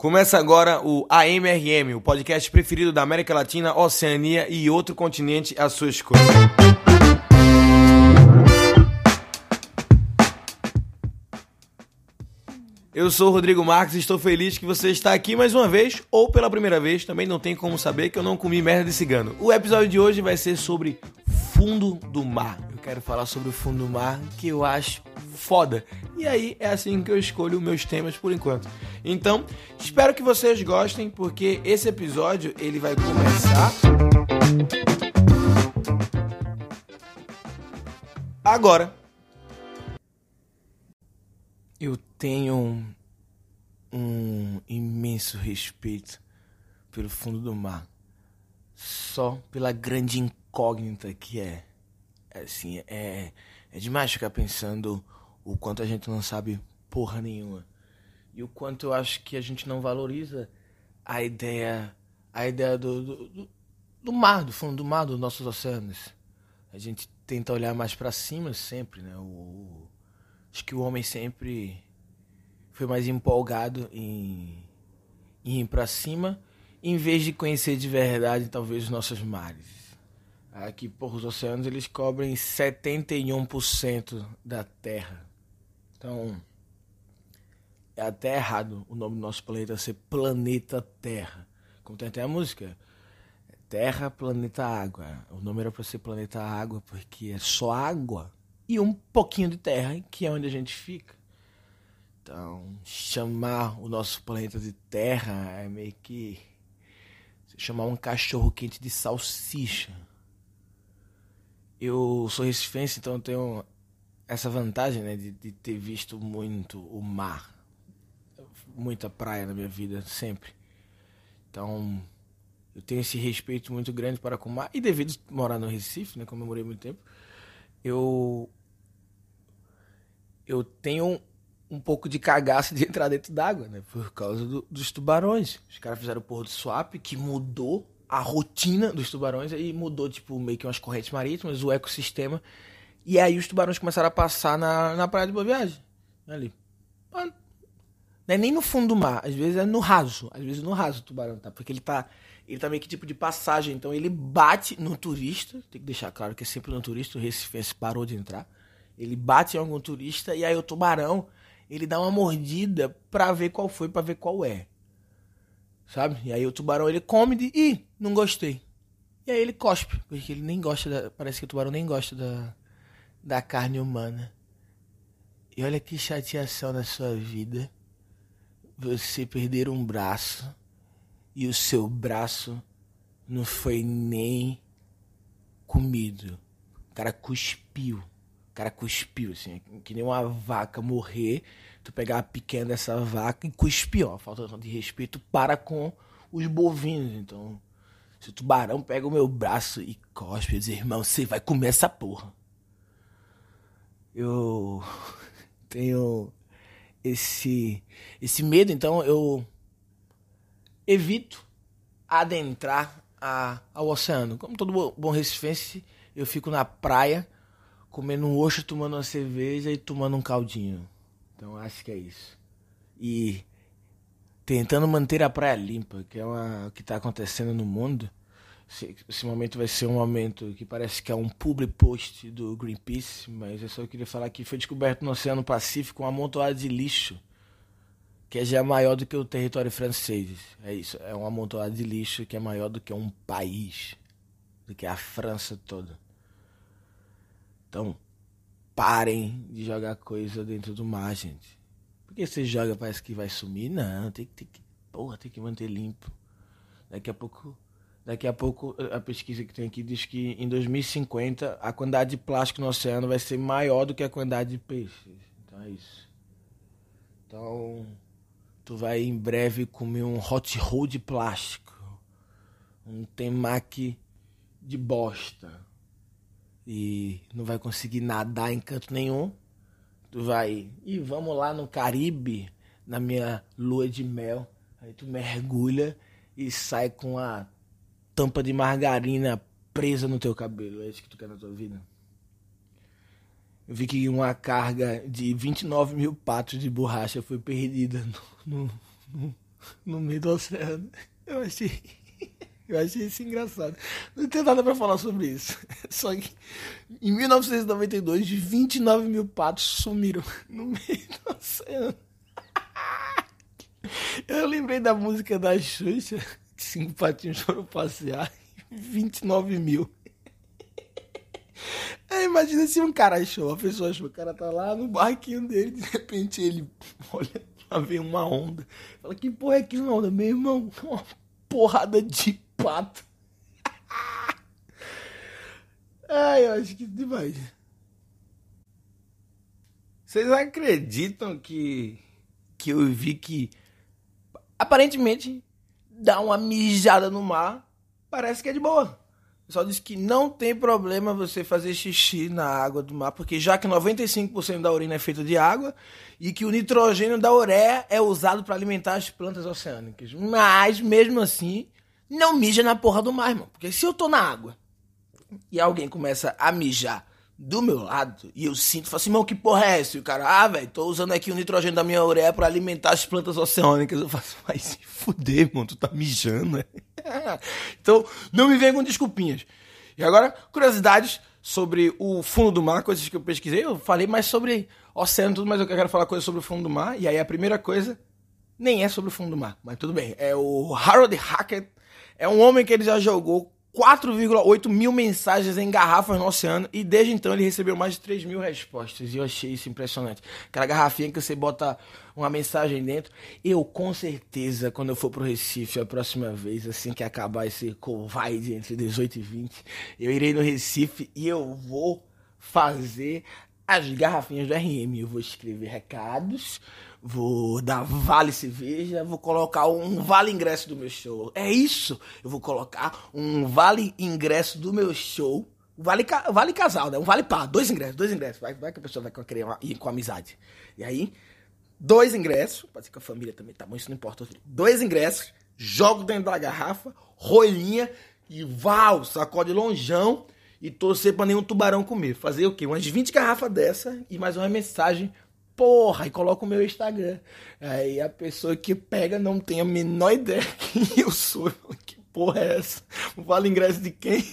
Começa agora o AMRM, o podcast preferido da América Latina, Oceania e outro continente à sua escolha. Eu sou o Rodrigo Marques e estou feliz que você está aqui mais uma vez, ou pela primeira vez, também não tem como saber que eu não comi merda de cigano. O episódio de hoje vai ser sobre fundo do mar. Quero falar sobre o fundo do mar, que eu acho foda. E aí é assim que eu escolho meus temas por enquanto. Então, espero que vocês gostem, porque esse episódio ele vai começar agora. Eu tenho um, um imenso respeito pelo fundo do mar, só pela grande incógnita que é. Assim, é, é demais ficar pensando o quanto a gente não sabe porra nenhuma. E o quanto eu acho que a gente não valoriza a ideia a ideia do, do, do mar, do fundo do mar, dos nossos oceanos. A gente tenta olhar mais para cima sempre, né? O, acho que o homem sempre foi mais empolgado em, em ir para cima, em vez de conhecer de verdade talvez os nossos mares. Aqui, por os oceanos, eles cobrem 71% da Terra. Então, é até errado o nome do nosso planeta ser Planeta Terra. Como tem até a música. Terra, Planeta Água. O nome era para ser Planeta Água porque é só água e um pouquinho de terra, que é onde a gente fica. Então, chamar o nosso planeta de Terra é meio que chamar um cachorro quente de salsicha. Eu sou recifense, então eu tenho essa vantagem né, de, de ter visto muito o mar, muita praia na minha vida, sempre. Então, eu tenho esse respeito muito grande para com o mar. E devido a morar no Recife, né, como eu morei muito tempo, eu, eu tenho um pouco de cagaço de entrar dentro d'água, né? Por causa do, dos tubarões. Os caras fizeram o porro do swap, que mudou a rotina dos tubarões, aí mudou, tipo, meio que umas correntes marítimas, o ecossistema. E aí os tubarões começaram a passar na, na praia de Boa Viagem. Ali. Não é nem no fundo do mar, às vezes é no raso. Às vezes no raso o tubarão tá. Porque ele tá. Ele tá meio que tipo de passagem. Então ele bate no turista. Tem que deixar claro que é sempre no turista. O Recife parou de entrar. Ele bate em algum turista e aí o tubarão ele dá uma mordida pra ver qual foi, pra ver qual é. Sabe? E aí o tubarão ele come. Ih, não gostei. E aí ele cospe. Porque ele nem gosta da. Parece que o tubarão nem gosta da da carne humana. E olha que chateação na sua vida você perder um braço e o seu braço não foi nem comido. O cara cuspiu. Cara cuspiu, assim, que nem uma vaca morrer, tu pegar a pequena dessa vaca e cuspir, ó. Falta de respeito para com os bovinos. Então, se o tubarão pega o meu braço e cospe, diz, irmão, você vai comer essa porra eu tenho esse esse medo, então eu evito adentrar a, ao oceano. Como todo bom recifense, eu fico na praia comendo um osso, tomando uma cerveja e tomando um caldinho. Então acho que é isso. E tentando manter a praia limpa, que é uma, o que está acontecendo no mundo esse momento vai ser um momento que parece que é um public post do Greenpeace, mas eu só queria falar que foi descoberto no Oceano Pacífico um amontoado de lixo que é já maior do que o território francês. É isso, é um amontoado de lixo que é maior do que um país, do que a França toda. Então, parem de jogar coisa dentro do mar, gente. Porque você joga parece que vai sumir? Não, tem que, tem que, porra, tem que manter limpo. Daqui a pouco Daqui a pouco, a pesquisa que tem aqui diz que em 2050 a quantidade de plástico no oceano vai ser maior do que a quantidade de peixes. Então é isso. Então, tu vai em breve comer um hot roll de plástico. Um temaki de bosta. E não vai conseguir nadar em canto nenhum. Tu vai, e vamos lá no Caribe, na minha lua de mel. Aí tu mergulha e sai com a tampa de margarina presa no teu cabelo. É isso que tu quer na tua vida? Eu vi que uma carga de 29 mil patos de borracha foi perdida no, no, no, no meio do oceano. Eu achei. Eu achei isso engraçado. Não tem nada pra falar sobre isso. Só que em 1992, 29 mil patos sumiram no meio do oceano. Eu lembrei da música da Xuxa, cinco patinhos foram passear, 29 mil. Aí imagina se um cara achou, a pessoa achou, o cara tá lá no barquinho dele, de repente ele olha pra ver uma onda. Fala, que porra é aquilo, onda? Meu irmão, uma porrada de pato. Ai, eu acho que demais. Vocês acreditam que que eu vi que aparentemente dar uma mijada no mar parece que é de boa. O pessoal diz que não tem problema você fazer xixi na água do mar, porque já que 95% da urina é feita de água e que o nitrogênio da ureia é usado para alimentar as plantas oceânicas. Mas, mesmo assim, não mija na porra do mar, irmão. Porque se eu tô na água e alguém começa a mijar do meu lado e eu sinto, falo assim, irmão, que porra é essa? E o cara, ah, velho, tô usando aqui o nitrogênio da minha ureia para alimentar as plantas oceânicas. Eu faço, vai se fuder, irmão, tu tá mijando, né? então, não me venha com desculpinhas. E agora, curiosidades sobre o fundo do mar, coisas que eu pesquisei. Eu falei mais sobre oceano tudo, mas eu quero falar coisas sobre o fundo do mar. E aí a primeira coisa nem é sobre o fundo do mar, mas tudo bem. É o Harold Hackett. É um homem que ele já jogou 4,8 mil mensagens em garrafas no oceano e desde então ele recebeu mais de 3 mil respostas e eu achei isso impressionante. Aquela garrafinha que você bota uma mensagem dentro. Eu com certeza, quando eu for pro Recife a próxima vez, assim que acabar esse Covid entre 18 e 20, eu irei no Recife e eu vou fazer as garrafinhas do RM. Eu vou escrever recados, vou dar vale cerveja, vou colocar um vale ingresso do meu show. É isso. Eu vou colocar um vale ingresso do meu show. Vale, vale casal, né? Um vale pá, dois ingressos, dois ingressos. Vai, vai que a pessoa vai querer ir com amizade. E aí, dois ingressos, pode ser que a família também tá bom, isso não importa. Dois ingressos, jogo dentro da garrafa, rolinha e val, sacode lonjão e torcer pra nenhum tubarão comer. Fazer o quê? Umas 20 garrafas dessa e mais uma mensagem. Porra, e coloca o meu Instagram. Aí a pessoa que pega não tem a menor ideia quem eu sou. Que porra é essa? Vale ingresso de quem?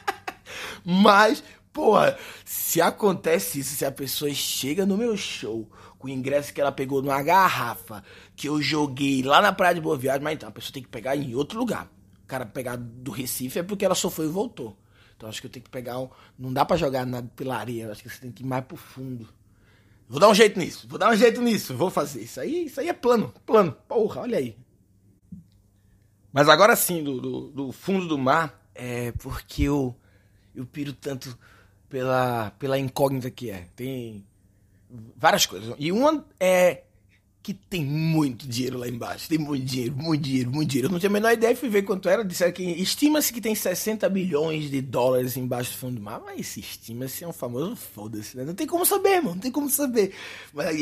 Mas, porra, se acontece isso, se a pessoa chega no meu show com o ingresso que ela pegou numa garrafa que eu joguei lá na Praia de Boa Viagem, mas então a pessoa tem que pegar em outro lugar. O cara pegar do Recife é porque ela só foi e voltou. Então acho que eu tenho que pegar um. Não dá para jogar na pilaria, acho que você tem que ir mais pro fundo. Vou dar um jeito nisso, vou dar um jeito nisso, vou fazer. Isso aí, isso aí é plano, plano. Porra, olha aí. Mas agora sim, do, do, do fundo do mar, é porque eu, eu piro tanto pela, pela incógnita que é. Tem várias coisas. E uma é que tem muito dinheiro lá embaixo. Tem muito dinheiro, muito dinheiro, muito dinheiro. Eu não tinha a menor ideia, fui ver quanto era. Disseram que estima-se que tem 60 bilhões de dólares embaixo do fundo do mar. Mas estima-se é um famoso foda-se, né? Não tem como saber, mano. Não tem como saber. Mas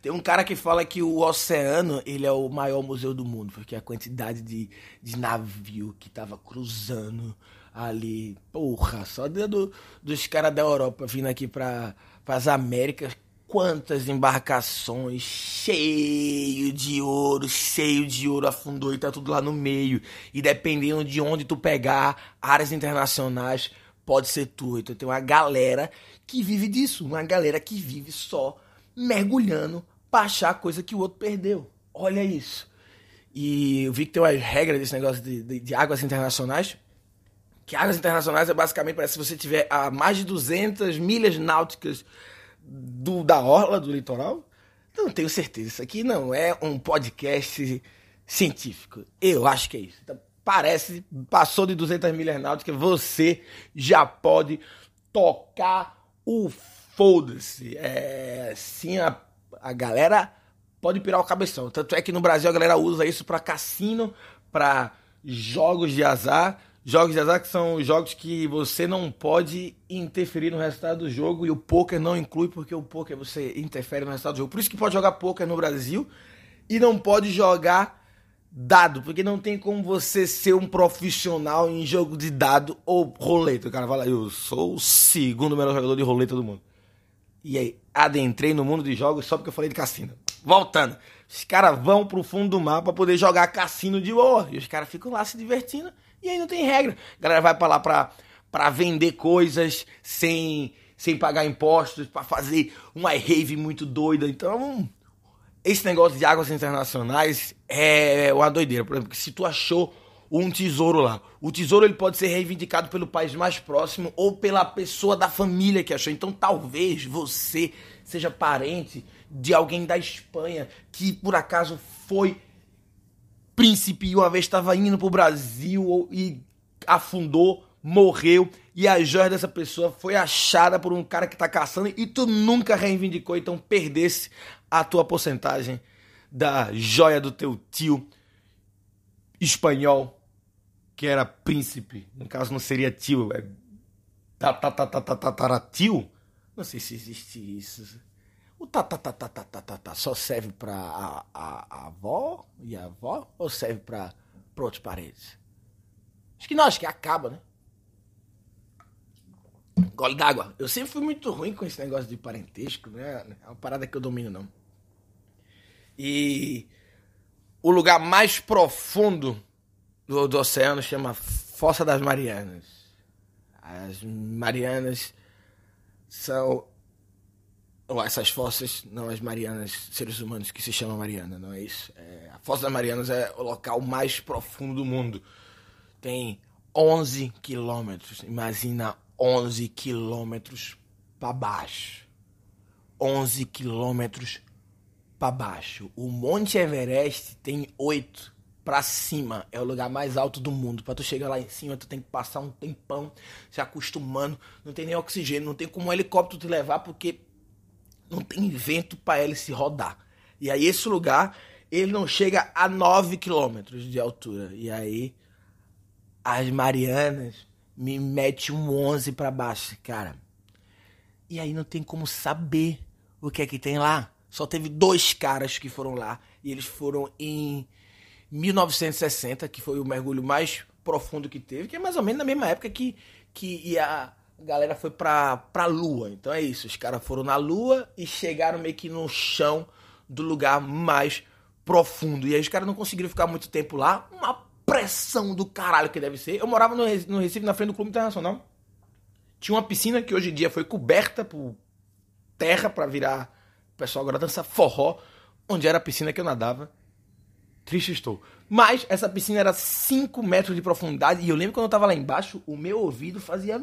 tem um cara que fala que o oceano, ele é o maior museu do mundo. Porque a quantidade de, de navio que tava cruzando ali. Porra, só do, dos caras da Europa vindo aqui para as Américas quantas embarcações cheio de ouro, cheio de ouro afundou e tá tudo lá no meio. E dependendo de onde tu pegar, áreas internacionais, pode ser tu. Então tem uma galera que vive disso, uma galera que vive só mergulhando pra achar coisa que o outro perdeu. Olha isso. E eu vi que tem uma regra desse negócio de, de, de águas internacionais. Que águas internacionais é basicamente para se você tiver a mais de 200 milhas náuticas do, da orla do litoral? Não tenho certeza. Isso aqui não é um podcast científico. Eu acho que é isso. Então, parece, passou de 200 milhas náuticas, você já pode tocar o foda-se. É, sim, a, a galera pode pirar o cabeção. Tanto é que no Brasil a galera usa isso para cassino, para jogos de azar. Jogos de azar que são jogos que você não pode interferir no resultado do jogo e o poker não inclui porque o poker você interfere no resultado do jogo. Por isso que pode jogar poker no Brasil e não pode jogar dado, porque não tem como você ser um profissional em jogo de dado ou roleta. O cara fala, eu sou o segundo melhor jogador de roleta do mundo. E aí, adentrei no mundo de jogos só porque eu falei de cassino. Voltando. Os caras vão pro fundo do mar pra poder jogar cassino de boa. E os caras ficam lá se divertindo. E aí não tem regra. A galera vai pra lá pra, pra vender coisas sem, sem pagar impostos, pra fazer uma rave muito doida. Então, esse negócio de águas internacionais é uma doideira. Por exemplo, se tu achou um tesouro lá. O tesouro ele pode ser reivindicado pelo país mais próximo ou pela pessoa da família que achou. Então talvez você seja parente de alguém da Espanha que por acaso foi príncipe uma vez estava indo para o Brasil e afundou, morreu e a joia dessa pessoa foi achada por um cara que está caçando e tu nunca reivindicou, então perdesse a tua porcentagem da joia do teu tio espanhol que era príncipe, no caso não seria tio, é tio? Não sei se existe isso. O tá, só serve para a, a, a, avó e a avó ou serve para outros parentes? Acho que não, acho que acaba, né? Gole d'água. Eu sempre fui muito ruim com esse negócio de parentesco, né? É uma parada que eu domino, não. E o lugar mais profundo do, do oceano chama Fossa das Marianas. As Marianas são ou essas fossas, não as Marianas, seres humanos que se chamam Mariana, não é isso? É, a Fossa das Marianas é o local mais profundo do mundo. Tem 11 quilômetros. Imagina 11 quilômetros para baixo. 11 quilômetros para baixo. O Monte Everest tem 8 para cima. É o lugar mais alto do mundo. Para tu chegar lá em cima, tu tem que passar um tempão se acostumando. Não tem nem oxigênio, não tem como um helicóptero te levar porque não tem vento para ele se rodar. E aí esse lugar, ele não chega a 9 quilômetros de altura. E aí as Marianas me mete um 11 para baixo, cara. E aí não tem como saber o que é que tem lá. Só teve dois caras que foram lá e eles foram em 1960, que foi o mergulho mais profundo que teve, que é mais ou menos na mesma época que, que a galera foi pra, pra Lua. Então é isso, os caras foram na Lua e chegaram meio que no chão do lugar mais profundo. E aí os caras não conseguiram ficar muito tempo lá. Uma pressão do caralho que deve ser. Eu morava no, no Recife, na frente do Clube Internacional. Tinha uma piscina que hoje em dia foi coberta por terra para virar. O pessoal agora dança forró, onde era a piscina que eu nadava. Triste estou. Mas essa piscina era 5 metros de profundidade. E eu lembro quando eu tava lá embaixo, o meu ouvido fazia.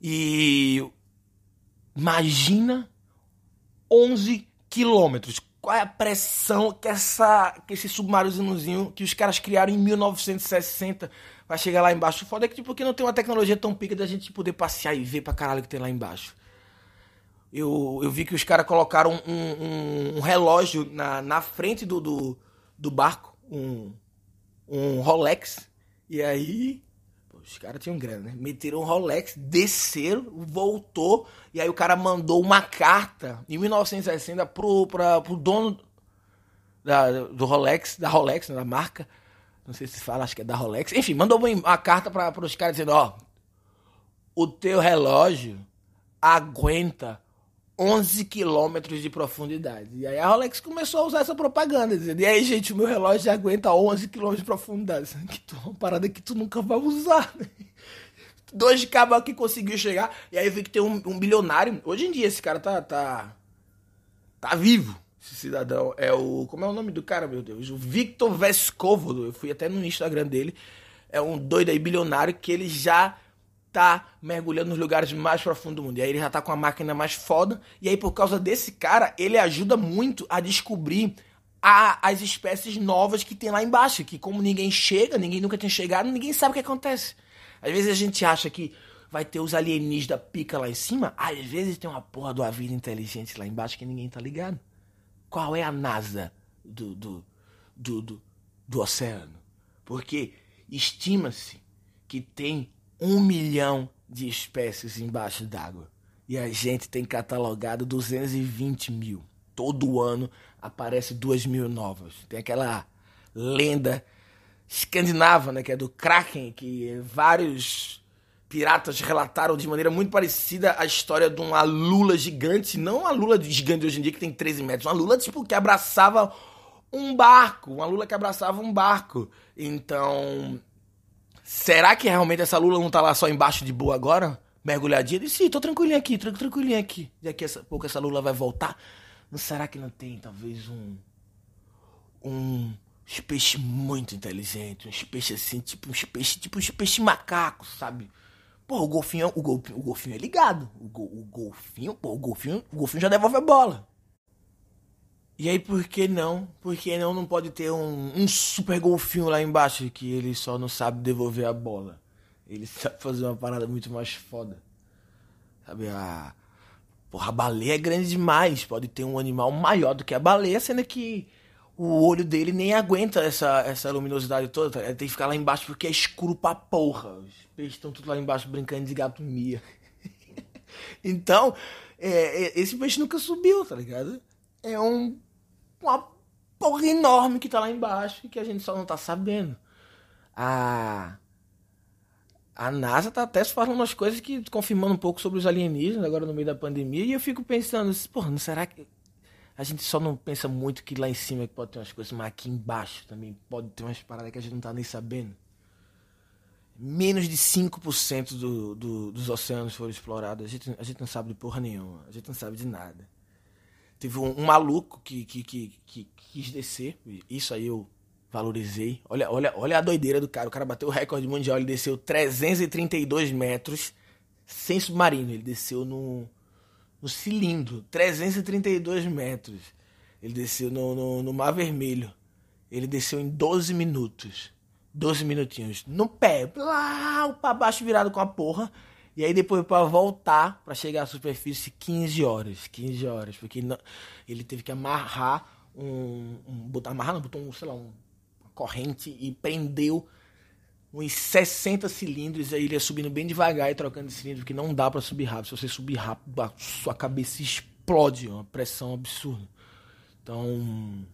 E. Imagina 11 quilômetros. Qual é a pressão que, essa, que esse submarinozinho que os caras criaram em 1960 vai chegar lá embaixo? Foda é que tipo, que não tem uma tecnologia tão pica da gente poder passear e ver pra caralho que tem lá embaixo eu, eu vi que os caras colocaram um, um, um, relógio na, na frente do, do, do barco, um, um Rolex. E aí, os caras tinham grana, né? Meteram um Rolex, desceram, voltou. E aí o cara mandou uma carta em 1960 pro, pra, pro dono da, do Rolex, da Rolex, né, da marca. Não sei se fala, acho que é da Rolex. Enfim, mandou uma carta para os caras dizendo: ó, o teu relógio aguenta 11 quilômetros de profundidade. E aí a Rolex começou a usar essa propaganda, dizendo, e aí, gente, o meu relógio já aguenta 11 quilômetros de profundidade. Que tu, uma parada que tu nunca vai usar, né? Dois cabos aqui conseguiu chegar, e aí eu vi que tem um, um, bilionário. Hoje em dia esse cara tá, tá, tá vivo, esse cidadão. É o, como é o nome do cara, meu Deus? O Victor Vescovo. Eu fui até no Instagram dele. É um doido aí, bilionário, que ele já tá mergulhando nos lugares mais profundos do mundo. E aí ele já tá com a máquina mais foda. E aí, por causa desse cara, ele ajuda muito a descobrir a, as espécies novas que tem lá embaixo. Que como ninguém chega, ninguém nunca tinha chegado, ninguém sabe o que acontece. Às vezes a gente acha que vai ter os alienígenas da pica lá em cima. Às vezes tem uma porra uma vida inteligente lá embaixo que ninguém tá ligado. Qual é a NASA do, do, do, do, do oceano? Porque estima-se que tem um milhão de espécies embaixo d'água. E a gente tem catalogado 220 mil. Todo ano aparece duas mil novas. Tem aquela lenda escandinava, né, que é do Kraken, que vários piratas relataram de maneira muito parecida a história de uma lula gigante, não a lula gigante hoje em dia que tem 13 metros, uma lula tipo que abraçava um barco, uma lula que abraçava um barco. Então, será que realmente essa lula não tá lá só embaixo de boa agora? Mergulhadinha? Disse, sim, tô tranquilinha aqui, tranquilinha aqui. Daqui a pouco essa lula vai voltar. Não será que não tem talvez um um peixe muito inteligente, uns peixes assim, tipo uns peixes, tipo uns peixes macacos, sabe? Pô, o golfinho, o golfinho, o golfinho é ligado. O, go, o golfinho, pô, o golfinho, o golfinho já devolve a bola. E aí por que não? Por que não não pode ter um, um super golfinho lá embaixo que ele só não sabe devolver a bola? Ele sabe fazer uma parada muito mais foda. Sabe, a Porra, a baleia é grande demais. Pode ter um animal maior do que a baleia, sendo que o olho dele nem aguenta essa, essa luminosidade toda. Tá? Ele tem que ficar lá embaixo porque é escuro pra porra. Os peixes estão tudo lá embaixo brincando de gato mia. então, é, é, esse peixe nunca subiu, tá ligado? É um, uma porra enorme que tá lá embaixo e que a gente só não tá sabendo. A, a NASA tá até falando umas coisas que confirmando um pouco sobre os alienígenas agora no meio da pandemia. E eu fico pensando, porra, não será que a gente só não pensa muito que lá em cima pode ter umas coisas, mas aqui embaixo também pode ter umas paradas que a gente não tá nem sabendo. Menos de 5% do, do, dos oceanos foram explorados. A gente, a gente não sabe de porra nenhuma. A gente não sabe de nada. Teve um, um maluco que, que, que, que quis descer. Isso aí eu valorizei. Olha, olha, olha a doideira do cara. O cara bateu o recorde mundial. Ele desceu 332 metros sem submarino. Ele desceu no no cilindro, 332 metros. Ele desceu no, no, no Mar Vermelho. Ele desceu em 12 minutos. 12 minutinhos. No pé, lá para baixo virado com a porra. E aí depois para voltar, para chegar à superfície, 15 horas. 15 horas. Porque não, ele teve que amarrar um. um botar, amarrar, não, botou um, sei lá, um, uma corrente e prendeu uns 60 cilindros, aí ele ia subindo bem devagar e trocando de cilindro, porque não dá para subir rápido. Se você subir rápido, a sua cabeça explode, uma pressão absurda. Então.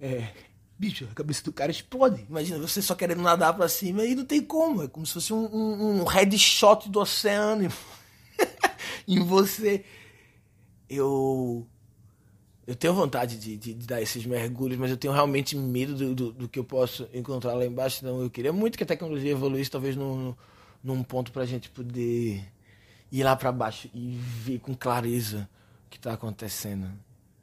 É. Bicho, a cabeça do cara explode. Imagina você só querendo nadar para cima e não tem como. É como se fosse um, um, um headshot do oceano em você. Eu eu tenho vontade de, de, de, dar esses mergulhos, mas eu tenho realmente medo do, do, do, que eu posso encontrar lá embaixo. Então eu queria muito que a tecnologia evoluísse, talvez num, num ponto para gente poder ir lá para baixo e ver com clareza o que está acontecendo.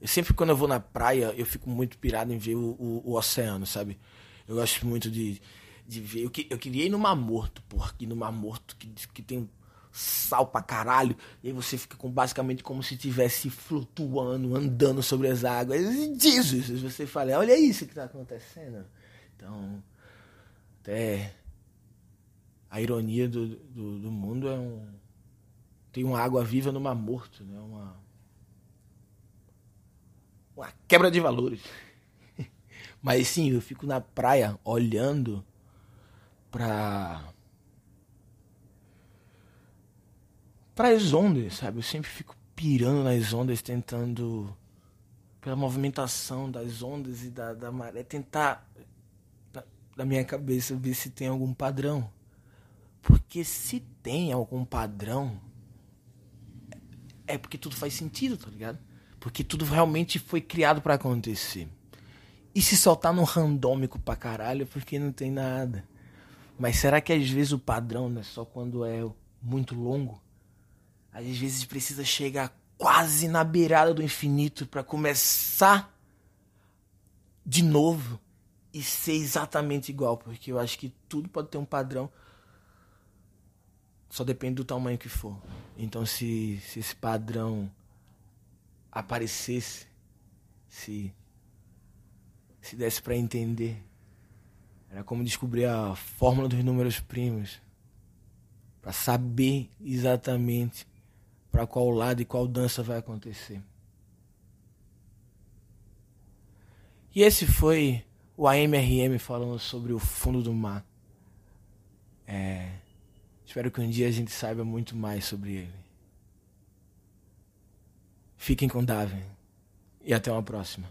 Eu sempre, quando eu vou na praia, eu fico muito pirado em ver o, o, o oceano, sabe? Eu gosto muito de, de ver. Eu, eu queria ir no Mar Morto, porque no Mar Morto que, que tem sal pra caralho. E aí você fica com basicamente como se estivesse flutuando, andando sobre as águas. Jesus! Você fala, olha isso que tá acontecendo. Então, até a ironia do, do, do mundo é um. Tem uma água viva no mar morto, né? Uma, uma quebra de valores. Mas sim, eu fico na praia olhando pra para as ondas, sabe? Eu sempre fico pirando nas ondas, tentando, pela movimentação das ondas e da, da maré, tentar, da minha cabeça, ver se tem algum padrão. Porque se tem algum padrão, é porque tudo faz sentido, tá ligado? Porque tudo realmente foi criado para acontecer. E se soltar no randômico pra caralho, porque não tem nada. Mas será que às vezes o padrão não é só quando é muito longo? Às vezes precisa chegar quase na beirada do infinito para começar de novo e ser exatamente igual, porque eu acho que tudo pode ter um padrão. Só depende do tamanho que for. Então se, se esse padrão aparecesse, se se desse para entender, era como descobrir a fórmula dos números primos, para saber exatamente para qual lado e qual dança vai acontecer. E esse foi o AMRM falando sobre o fundo do mar. É, espero que um dia a gente saiba muito mais sobre ele. Fiquem com Davi e até uma próxima.